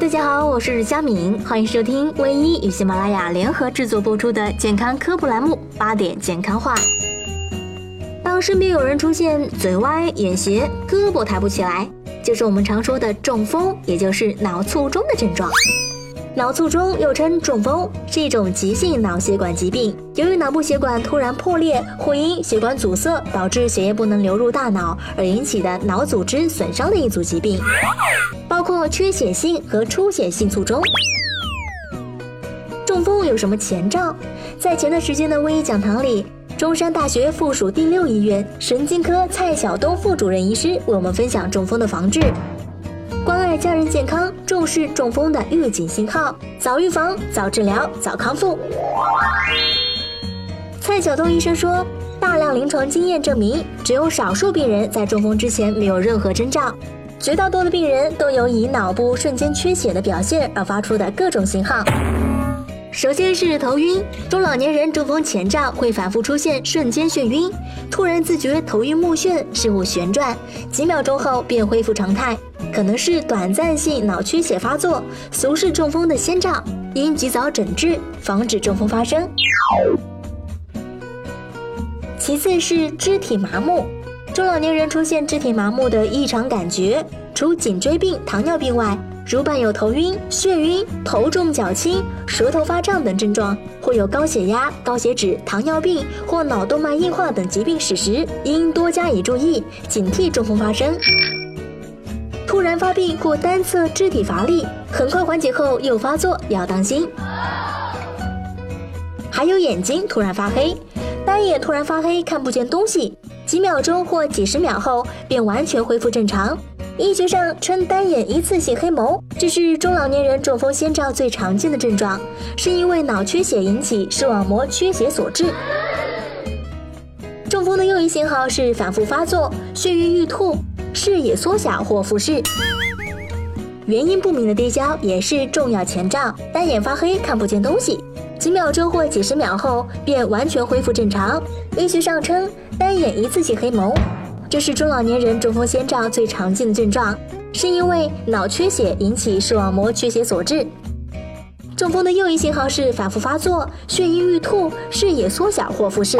大家好，我是佳敏，欢迎收听唯一与喜马拉雅联合制作播出的健康科普栏目《八点健康话》。当身边有人出现嘴歪、眼斜、胳膊抬不起来，就是我们常说的中风，也就是脑卒中的症状。脑卒中又称中风，是一种急性脑血管疾病，由于脑部血管突然破裂或因血管阻塞导致血液不能流入大脑而引起的脑组织损伤的一组疾病，包括缺血性和出血性卒中。中风有什么前兆？在前段时间的微医讲堂里，中山大学附属第六医院神经科蔡晓东副主任医师为我们分享中风的防治。关爱家人健康，重视中风的预警信号，早预防、早治疗、早康复。蔡晓东医生说，大量临床经验证明，只有少数病人在中风之前没有任何征兆，绝大多数的病人都有以脑部瞬间缺血的表现而发出的各种信号。首先是头晕，中老年人中风前兆会反复出现瞬间眩晕，突然自觉头晕目眩，事物旋转，几秒钟后便恢复常态，可能是短暂性脑缺血发作，俗是中风的先兆，应及早诊治，防止中风发生。其次是肢体麻木，中老年人出现肢体麻木的异常感觉，除颈椎病、糖尿病外。如伴有头晕、眩晕、头重脚轻、舌头发胀等症状，或有高血压、高血脂、糖尿病或脑动脉硬化等疾病史时，应多加以注意，警惕中风发生。突然发病或单侧肢体乏力，很快缓解后又发作，要当心。还有眼睛突然发黑，单眼突然发黑，看不见东西，几秒钟或几十秒后便完全恢复正常。医学上称单眼一次性黑眸，这是中老年人中风先兆最常见的症状，是因为脑缺血引起视网膜缺血所致。中风的又一信号是反复发作、眩晕欲吐、视野缩小或复视。原因不明的跌跤也是重要前兆，单眼发黑看不见东西，几秒钟或几十秒后便完全恢复正常。医学上称单眼一次性黑眸。这是中老年人中风先兆最常见的症状，是因为脑缺血引起视网膜缺血所致。中风的又一信号是反复发作、眩晕欲吐、视野缩小或复视。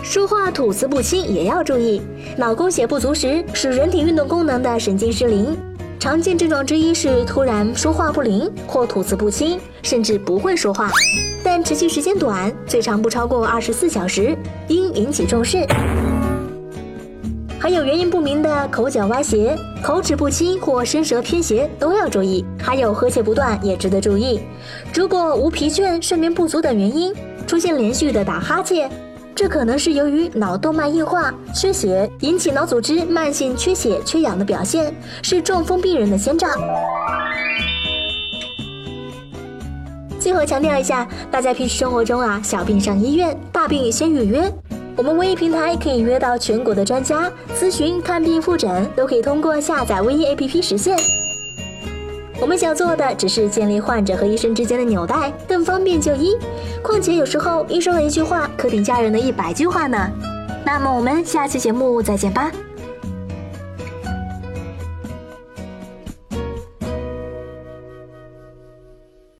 说话吐字不清也要注意，脑供血不足时使人体运动功能的神经失灵。常见症状之一是突然说话不灵或吐字不清，甚至不会说话，但持续时间短，最长不超过二十四小时，应引起重视。还有原因不明的口角歪斜、口齿不清或伸舌偏斜都要注意。还有呵欠不断也值得注意。如果无疲倦、睡眠不足等原因，出现连续的打哈欠，这可能是由于脑动脉硬化、缺血引起脑组织慢性缺血缺氧的表现，是中风病人的先兆。最后强调一下，大家平时生活中啊，小病上医院，大病先预约。我们微医平台可以约到全国的专家咨询、看病、复诊，都可以通过下载微医 APP 实现。我们想做的只是建立患者和医生之间的纽带，更方便就医。况且有时候医生的一句话可顶家人的一百句话呢。那么我们下期节目再见吧。